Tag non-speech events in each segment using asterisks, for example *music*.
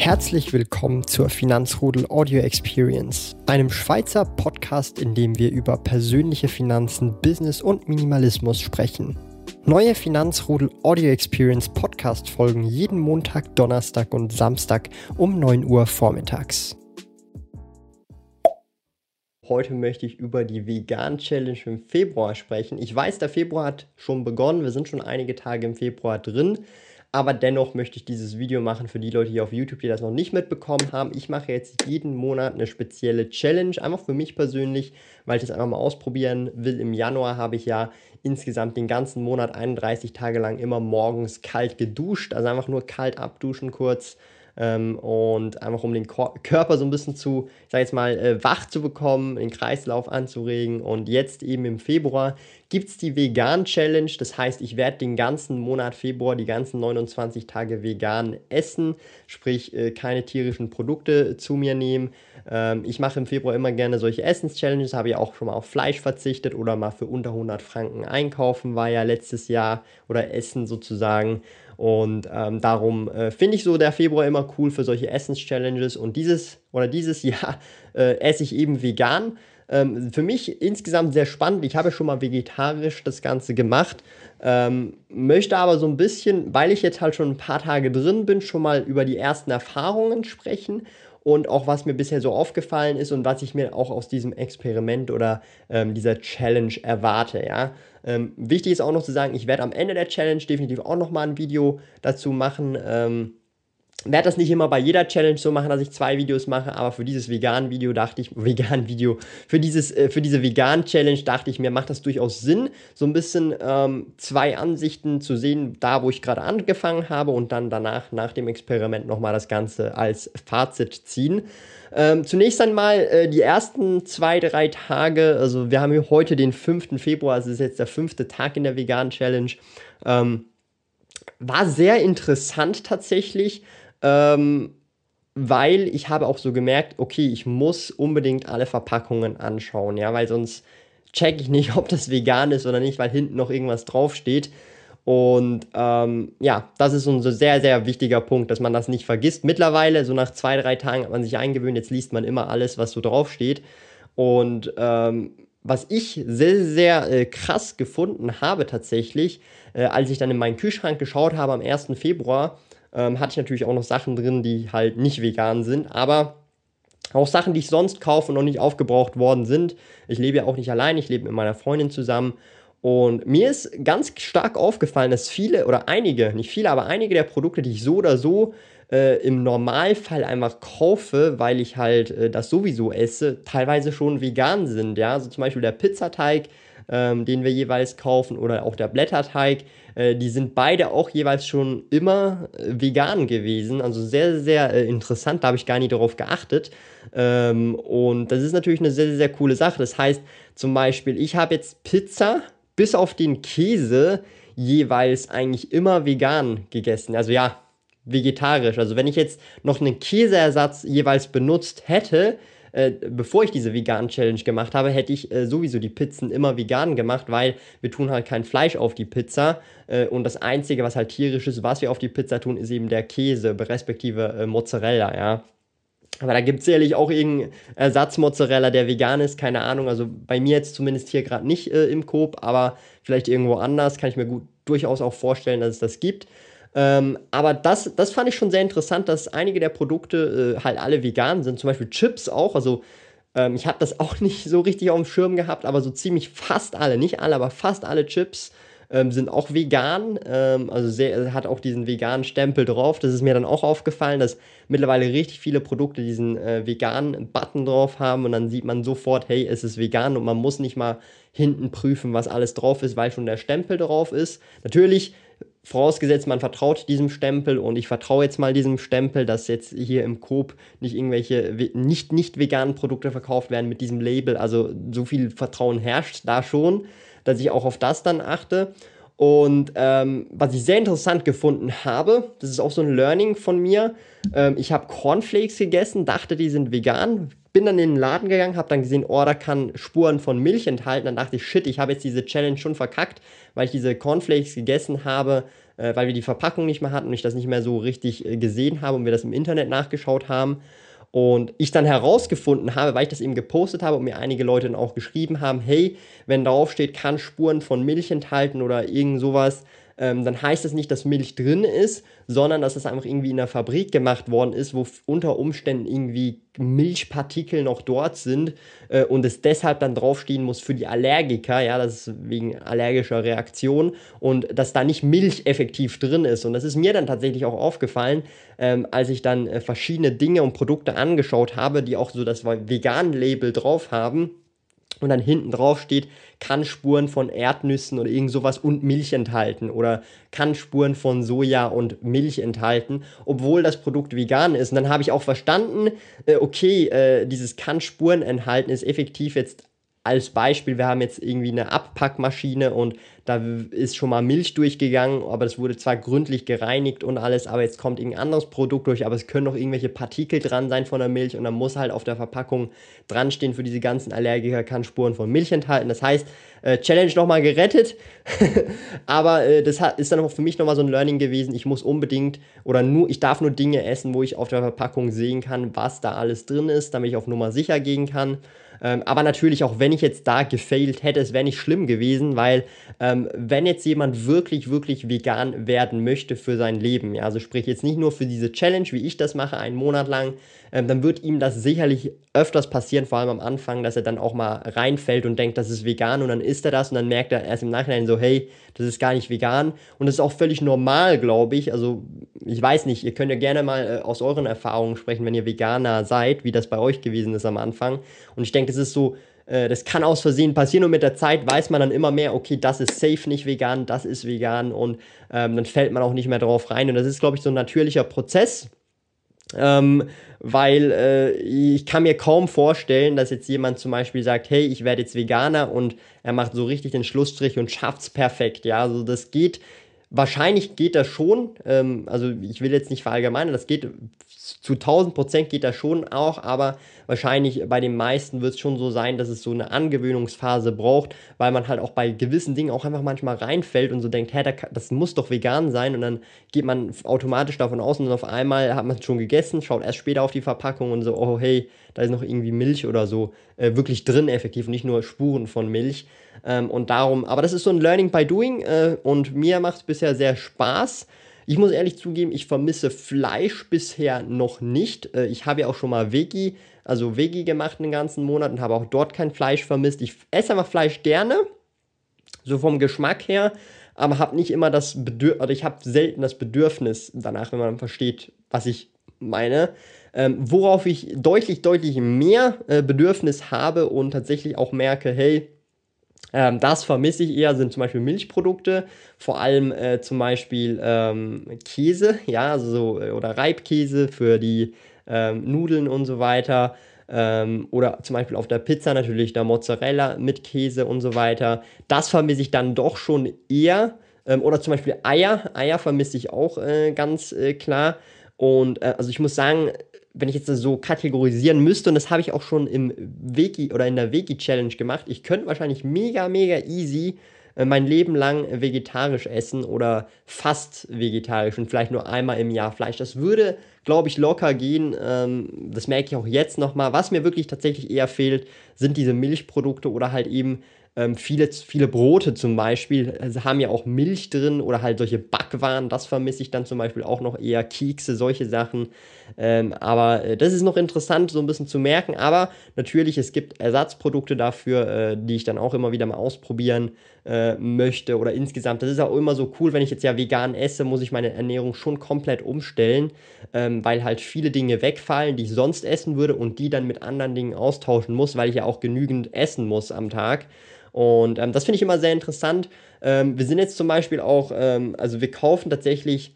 Herzlich willkommen zur Finanzrudel Audio Experience, einem Schweizer Podcast, in dem wir über persönliche Finanzen, Business und Minimalismus sprechen. Neue Finanzrudel Audio Experience Podcast folgen jeden Montag, Donnerstag und Samstag um 9 Uhr vormittags. Heute möchte ich über die Vegan Challenge im Februar sprechen. Ich weiß, der Februar hat schon begonnen. Wir sind schon einige Tage im Februar drin. Aber dennoch möchte ich dieses Video machen für die Leute hier auf YouTube, die das noch nicht mitbekommen haben. Ich mache jetzt jeden Monat eine spezielle Challenge, einfach für mich persönlich, weil ich das einfach mal ausprobieren will. Im Januar habe ich ja insgesamt den ganzen Monat 31 Tage lang immer morgens kalt geduscht, also einfach nur kalt abduschen kurz ähm, und einfach um den Ko Körper so ein bisschen zu, ich sage jetzt mal, äh, wach zu bekommen, den Kreislauf anzuregen. Und jetzt eben im Februar gibt es die Vegan Challenge. Das heißt, ich werde den ganzen Monat Februar, die ganzen 29 Tage vegan essen, sprich äh, keine tierischen Produkte zu mir nehmen. Ähm, ich mache im Februar immer gerne solche Essens-Challenges, habe ja auch schon mal auf Fleisch verzichtet oder mal für unter 100 Franken einkaufen, war ja letztes Jahr oder Essen sozusagen. Und ähm, darum äh, finde ich so der Februar immer cool für solche Essens-Challenges. Und dieses oder dieses *laughs* Jahr äh, esse ich eben vegan. Ähm, für mich insgesamt sehr spannend. Ich habe schon mal vegetarisch das Ganze gemacht. Ähm, möchte aber so ein bisschen, weil ich jetzt halt schon ein paar Tage drin bin, schon mal über die ersten Erfahrungen sprechen und auch was mir bisher so aufgefallen ist und was ich mir auch aus diesem Experiment oder ähm, dieser Challenge erwarte. Ja? Ähm, wichtig ist auch noch zu sagen, ich werde am Ende der Challenge definitiv auch noch mal ein Video dazu machen. Ähm, werde das nicht immer bei jeder Challenge so machen, dass ich zwei Videos mache, aber für dieses vegan Video dachte ich, *laughs* vegan Video, für dieses, äh, für diese vegan Challenge dachte ich mir, macht das durchaus Sinn, so ein bisschen ähm, zwei Ansichten zu sehen, da wo ich gerade angefangen habe und dann danach, nach dem Experiment nochmal das Ganze als Fazit ziehen. Ähm, zunächst einmal äh, die ersten zwei, drei Tage, also wir haben hier heute den 5. Februar, es ist jetzt der fünfte Tag in der vegan Challenge, ähm, war sehr interessant tatsächlich ähm, weil ich habe auch so gemerkt, okay, ich muss unbedingt alle Verpackungen anschauen, ja, weil sonst check ich nicht, *laughs* ob das vegan ist oder nicht, weil hinten noch irgendwas draufsteht. Und ähm, ja, das ist so ein sehr, sehr wichtiger Punkt, dass man das nicht vergisst. Mittlerweile, so nach zwei, drei Tagen hat man sich eingewöhnt, jetzt liest man immer alles, was so draufsteht. Und ähm, was ich sehr, sehr äh, krass gefunden habe tatsächlich, äh, als ich dann in meinen Kühlschrank geschaut habe am 1. Februar, ähm, hatte ich natürlich auch noch Sachen drin, die halt nicht vegan sind, aber auch Sachen, die ich sonst kaufe und noch nicht aufgebraucht worden sind. Ich lebe ja auch nicht allein, ich lebe mit meiner Freundin zusammen. Und mir ist ganz stark aufgefallen, dass viele oder einige, nicht viele, aber einige der Produkte, die ich so oder so äh, im Normalfall einfach kaufe, weil ich halt äh, das sowieso esse, teilweise schon vegan sind. Ja, also zum Beispiel der Pizzateig, ähm, den wir jeweils kaufen, oder auch der Blätterteig. Äh, die sind beide auch jeweils schon immer äh, vegan gewesen. Also sehr, sehr äh, interessant, da habe ich gar nicht darauf geachtet. Ähm, und das ist natürlich eine sehr, sehr, sehr coole Sache. Das heißt zum Beispiel, ich habe jetzt Pizza bis auf den Käse jeweils eigentlich immer vegan gegessen. Also ja, vegetarisch. Also wenn ich jetzt noch einen Käseersatz jeweils benutzt hätte, äh, bevor ich diese vegan Challenge gemacht habe, hätte ich äh, sowieso die Pizzen immer vegan gemacht, weil wir tun halt kein Fleisch auf die Pizza äh, und das einzige, was halt tierisch ist, was wir auf die Pizza tun, ist eben der Käse, respektive äh, Mozzarella, ja. Aber da gibt es sicherlich auch irgendeinen Ersatzmozzarella, der vegan ist, keine Ahnung. Also bei mir jetzt zumindest hier gerade nicht äh, im Coop, aber vielleicht irgendwo anders kann ich mir gut durchaus auch vorstellen, dass es das gibt. Ähm, aber das, das fand ich schon sehr interessant, dass einige der Produkte äh, halt alle vegan sind. Zum Beispiel Chips auch. Also ähm, ich habe das *laughs* auch nicht so richtig auf dem Schirm gehabt, aber so ziemlich fast alle, nicht alle, aber fast alle Chips ähm, sind auch vegan. Ähm, also sehr, hat auch diesen veganen Stempel drauf. Das ist mir dann auch aufgefallen, dass mittlerweile richtig viele Produkte diesen äh, veganen Button drauf haben und dann sieht man sofort, hey, es ist vegan und man muss nicht mal hinten prüfen, was alles drauf ist, weil schon der Stempel drauf ist. Natürlich Vorausgesetzt, man vertraut diesem Stempel und ich vertraue jetzt mal diesem Stempel, dass jetzt hier im Coop nicht irgendwelche nicht, nicht veganen Produkte verkauft werden mit diesem Label. Also so viel Vertrauen herrscht da schon, dass ich auch auf das dann achte. Und ähm, was ich sehr interessant gefunden habe, das ist auch so ein Learning von mir. Ähm, ich habe Cornflakes gegessen, dachte, die sind vegan, bin dann in den Laden gegangen, habe dann gesehen, oh, da kann Spuren von Milch enthalten. Dann dachte ich, shit, ich habe jetzt diese Challenge schon verkackt, weil ich diese Cornflakes gegessen habe, äh, weil wir die Verpackung nicht mehr hatten und ich das nicht mehr so richtig äh, gesehen habe und wir das im Internet nachgeschaut haben. Und ich dann herausgefunden habe, weil ich das eben gepostet habe und mir einige Leute dann auch geschrieben haben, hey, wenn drauf steht, kann Spuren von Milch enthalten oder irgend sowas, ähm, dann heißt das nicht, dass Milch drin ist, sondern dass es einfach irgendwie in der Fabrik gemacht worden ist, wo unter Umständen irgendwie Milchpartikel noch dort sind äh, und es deshalb dann draufstehen muss für die Allergiker, ja, das ist wegen allergischer Reaktion und dass da nicht Milch effektiv drin ist. Und das ist mir dann tatsächlich auch aufgefallen, ähm, als ich dann äh, verschiedene Dinge und Produkte angeschaut habe, die auch so das Vegan-Label drauf haben und dann hinten drauf steht, kann Spuren von Erdnüssen oder irgend sowas und Milch enthalten oder kann Spuren von Soja und Milch enthalten, obwohl das Produkt vegan ist. Und dann habe ich auch verstanden, äh, okay, äh, dieses kann Spuren enthalten ist effektiv jetzt als Beispiel, wir haben jetzt irgendwie eine Abpackmaschine und da ist schon mal Milch durchgegangen, aber es wurde zwar gründlich gereinigt und alles, aber jetzt kommt irgendein anderes Produkt durch, aber es können noch irgendwelche Partikel dran sein von der Milch und dann muss halt auf der Verpackung dran stehen, für diese ganzen Allergiker kann Spuren von Milch enthalten. Das heißt, äh, Challenge nochmal gerettet, *laughs* aber äh, das hat, ist dann auch für mich nochmal so ein Learning gewesen. Ich muss unbedingt oder nur, ich darf nur Dinge essen, wo ich auf der Verpackung sehen kann, was da alles drin ist, damit ich auf Nummer sicher gehen kann. Ähm, aber natürlich, auch wenn ich jetzt da gefailt hätte, es wäre nicht schlimm gewesen, weil ähm, wenn jetzt jemand wirklich, wirklich vegan werden möchte für sein Leben, ja, also sprich jetzt nicht nur für diese Challenge, wie ich das mache, einen Monat lang, ähm, dann wird ihm das sicherlich öfters passieren, vor allem am Anfang, dass er dann auch mal reinfällt und denkt, das ist vegan und dann isst er das und dann merkt er erst im Nachhinein so, hey, das ist gar nicht vegan und das ist auch völlig normal, glaube ich. Also ich weiß nicht, ihr könnt ja gerne mal äh, aus euren Erfahrungen sprechen, wenn ihr Veganer seid, wie das bei euch gewesen ist am Anfang. Und ich denke, das ist so, äh, das kann aus Versehen passieren und mit der Zeit weiß man dann immer mehr, okay, das ist safe nicht vegan, das ist vegan und ähm, dann fällt man auch nicht mehr drauf rein. Und das ist, glaube ich, so ein natürlicher Prozess. Ähm, weil äh, ich kann mir kaum vorstellen, dass jetzt jemand zum Beispiel sagt, hey, ich werde jetzt Veganer und er macht so richtig den Schlussstrich und schafft es perfekt. Ja, also das geht, wahrscheinlich geht das schon. Ähm, also ich will jetzt nicht verallgemeinern, das geht zu 1000 Prozent geht das schon auch, aber wahrscheinlich bei den meisten wird es schon so sein, dass es so eine Angewöhnungsphase braucht, weil man halt auch bei gewissen Dingen auch einfach manchmal reinfällt und so denkt, hä, das muss doch vegan sein und dann geht man automatisch davon aus und auf einmal hat man es schon gegessen, schaut erst später auf die Verpackung und so, oh hey, da ist noch irgendwie Milch oder so äh, wirklich drin effektiv, nicht nur Spuren von Milch. Ähm, und darum, aber das ist so ein Learning by Doing äh, und mir macht es bisher sehr Spaß. Ich muss ehrlich zugeben, ich vermisse Fleisch bisher noch nicht. Äh, ich habe ja auch schon mal Veggie, also Veggie gemacht den ganzen Monat und habe auch dort kein Fleisch vermisst. Ich esse einfach Fleisch gerne, so vom Geschmack her, aber habe nicht immer das Bedürfnis, oder ich habe selten das Bedürfnis danach, wenn man versteht, was ich meine. Ähm, worauf ich deutlich, deutlich mehr äh, Bedürfnis habe und tatsächlich auch merke, hey, ähm, das vermisse ich eher, sind zum Beispiel Milchprodukte, vor allem äh, zum Beispiel ähm, Käse, ja, also so, äh, oder Reibkäse für die ähm, Nudeln und so weiter. Ähm, oder zum Beispiel auf der Pizza natürlich der Mozzarella mit Käse und so weiter. Das vermisse ich dann doch schon eher. Ähm, oder zum Beispiel Eier. Eier vermisse ich auch äh, ganz äh, klar. Und äh, also ich muss sagen, wenn ich jetzt so kategorisieren müsste, und das habe ich auch schon im Wiki oder in der Wiki-Challenge gemacht, ich könnte wahrscheinlich mega, mega easy äh, mein Leben lang vegetarisch essen oder fast vegetarisch und vielleicht nur einmal im Jahr Fleisch. Das würde, glaube ich, locker gehen. Ähm, das merke ich auch jetzt nochmal. Was mir wirklich tatsächlich eher fehlt, sind diese Milchprodukte oder halt eben ähm, viele, viele Brote zum Beispiel also haben ja auch Milch drin oder halt solche Backwaren, das vermisse ich dann zum Beispiel auch noch eher, Kekse, solche Sachen. Ähm, aber äh, das ist noch interessant, so ein bisschen zu merken. Aber natürlich, es gibt Ersatzprodukte dafür, äh, die ich dann auch immer wieder mal ausprobieren äh, möchte. Oder insgesamt, das ist auch immer so cool, wenn ich jetzt ja vegan esse, muss ich meine Ernährung schon komplett umstellen, ähm, weil halt viele Dinge wegfallen, die ich sonst essen würde und die dann mit anderen Dingen austauschen muss, weil ich ja auch genügend essen muss am Tag. Und ähm, das finde ich immer sehr interessant. Ähm, wir sind jetzt zum Beispiel auch, ähm, also wir kaufen tatsächlich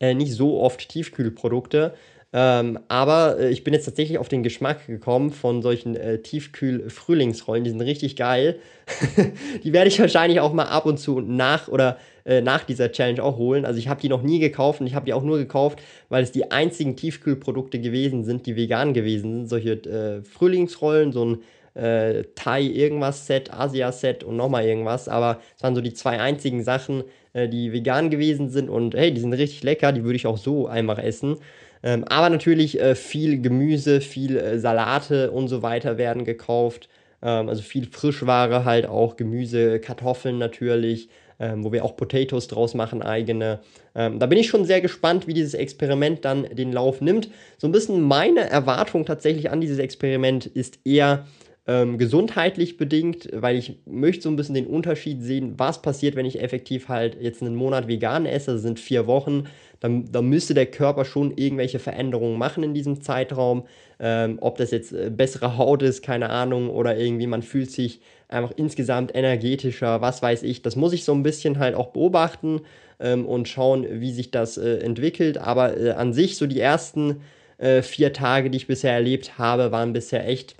äh, nicht so oft Tiefkühlprodukte, Ähm, aber äh, ich bin jetzt tatsächlich auf den Geschmack gekommen von solchen äh, Tiefkühl-Frühlingsrollen. Die sind richtig geil. *laughs* die werde ich wahrscheinlich auch mal ab und zu nach oder äh, nach dieser Challenge auch holen. Also ich habe die noch nie gekauft und ich habe die auch nur gekauft, weil es die einzigen Tiefkühlprodukte gewesen sind, die vegan gewesen sind. Solche äh, Frühlingsrollen, so ein äh, Thai irgendwas Set, Asia Set und nochmal irgendwas. Aber es waren so die zwei einzigen Sachen, äh, die vegan gewesen sind und hey, die sind richtig lecker, die würde ich auch so einfach essen. Ähm, aber natürlich äh, viel Gemüse, viel äh, Salate und so weiter werden gekauft. Ähm, also viel Frischware halt auch, Gemüse, Kartoffeln natürlich, ähm, wo wir auch Potatoes draus machen, eigene. Ähm, da bin ich schon sehr gespannt, wie dieses Experiment dann den Lauf nimmt. So ein bisschen meine Erwartung tatsächlich an dieses Experiment ist eher, ähm, gesundheitlich bedingt, weil ich möchte so ein bisschen den Unterschied sehen, was passiert, wenn ich effektiv halt jetzt einen Monat vegan esse, das sind vier Wochen, dann, dann müsste der Körper schon irgendwelche Veränderungen machen in diesem Zeitraum. Ähm, ob das jetzt äh, bessere Haut ist, keine Ahnung, oder irgendwie man fühlt sich einfach insgesamt energetischer, was weiß ich. Das muss ich so ein bisschen halt auch beobachten ähm, und schauen, wie sich das äh, entwickelt. Aber äh, an sich, so die ersten äh, vier Tage, die ich bisher erlebt habe, waren bisher echt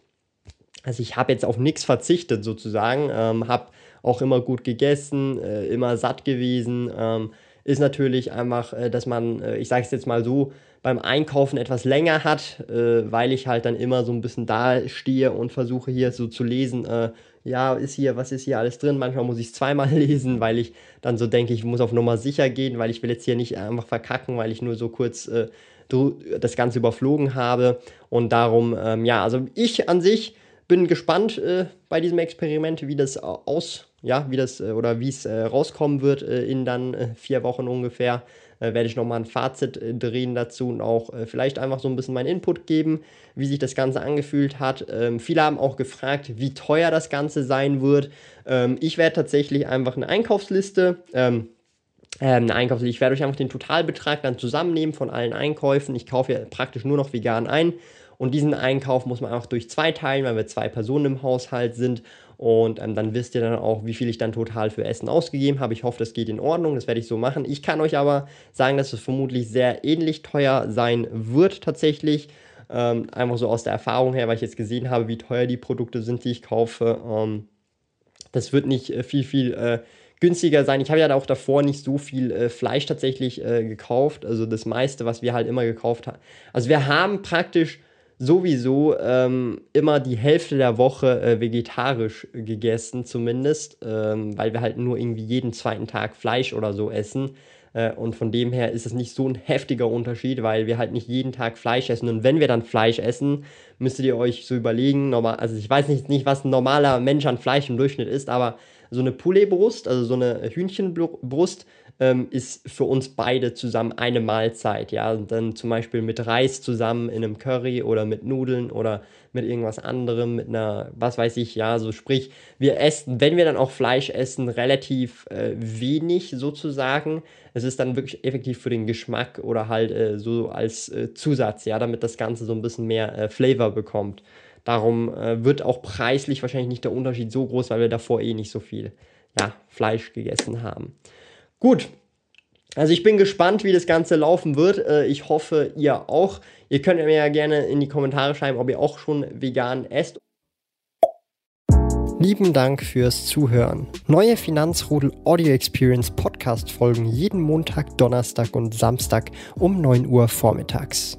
also ich habe jetzt auf nichts verzichtet sozusagen, ähm, habe auch immer gut gegessen, äh, immer satt gewesen. Ähm, ist natürlich einfach, äh, dass man, äh, ich sage es jetzt mal so, beim Einkaufen etwas länger hat, äh, weil ich halt dann immer so ein bisschen da stehe und versuche hier so zu lesen, äh, ja, ist hier, was ist hier alles drin? Manchmal muss ich es zweimal *laughs* lesen, weil ich dann so denke, ich muss auf Nummer sicher gehen, weil ich will jetzt hier nicht einfach verkacken, weil ich nur so kurz äh, das Ganze überflogen habe. Und darum, ähm, ja, also ich an sich bin gespannt äh, bei diesem Experiment, wie das aus, ja, wie das äh, oder wie es äh, rauskommen wird äh, in dann äh, vier Wochen ungefähr. Äh, werde ich nochmal ein Fazit drehen dazu und auch vielleicht einfach so ein bisschen meinen Input geben, wie sich das Ganze angefühlt hat. Ähm, viele haben auch gefragt, wie teuer das Ganze sein wird. Ähm, ich werde tatsächlich einfach eine Einkaufsliste. Ähm, eine Einkaufsliste. Ich werde euch einfach den Totalbetrag dann zusammennehmen von allen Einkäufen. Ich kaufe ja praktisch nur noch vegan ein und diesen Einkauf muss man auch durch zwei teilen, weil wir zwei Personen im Haushalt sind. Und ähm, dann wisst ihr dann auch, wie viel ich dann total für Essen ausgegeben habe. Ich hoffe, das geht in Ordnung. Das werde ich so machen. Ich kann euch aber sagen, dass es vermutlich sehr ähnlich teuer sein wird tatsächlich. Ähm, einfach so aus der Erfahrung her, weil ich jetzt gesehen habe, wie teuer die Produkte sind, die ich kaufe. Ähm, das wird nicht äh, viel, viel äh, günstiger sein. Ich habe ja auch davor nicht so viel äh, Fleisch tatsächlich äh, gekauft. Also das meiste, was wir halt immer gekauft haben. Also wir haben praktisch sowieso ähm, immer die Hälfte der Woche äh, vegetarisch gegessen, zumindest, ähm, weil wir halt nur irgendwie jeden zweiten Tag Fleisch oder so essen. Äh, und von dem her ist es nicht so ein heftiger Unterschied, weil wir halt nicht jeden Tag Fleisch essen. Und wenn wir dann Fleisch essen, müsstet ihr euch so überlegen, normal, also ich weiß nicht, nicht, was ein normaler Mensch an Fleisch im Durchschnitt ist, aber so eine Pouletbrust, also so eine Hühnchenbrust, ähm, ist für uns beide zusammen eine Mahlzeit. Ja, und dann zum Beispiel mit Reis zusammen in einem Curry oder mit Nudeln oder mit irgendwas anderem, mit einer, was weiß ich, ja, so sprich, wir essen, wenn wir dann auch Fleisch essen, relativ äh, wenig sozusagen. Es ist dann wirklich effektiv für den Geschmack oder halt äh, so als äh, Zusatz, ja, damit das Ganze so ein bisschen mehr äh, Flavor bekommt. Darum äh, wird auch preislich wahrscheinlich nicht der Unterschied so groß, weil wir davor eh nicht so viel ja, Fleisch gegessen haben. Gut. Also ich bin gespannt, wie das Ganze laufen wird. Äh, ich hoffe, ihr auch. Ihr könnt mir ja gerne in die Kommentare schreiben, ob ihr auch schon vegan esst. Lieben Dank fürs Zuhören. Neue Finanzrudel Audio Experience Podcast folgen jeden Montag, Donnerstag und Samstag um 9 Uhr vormittags.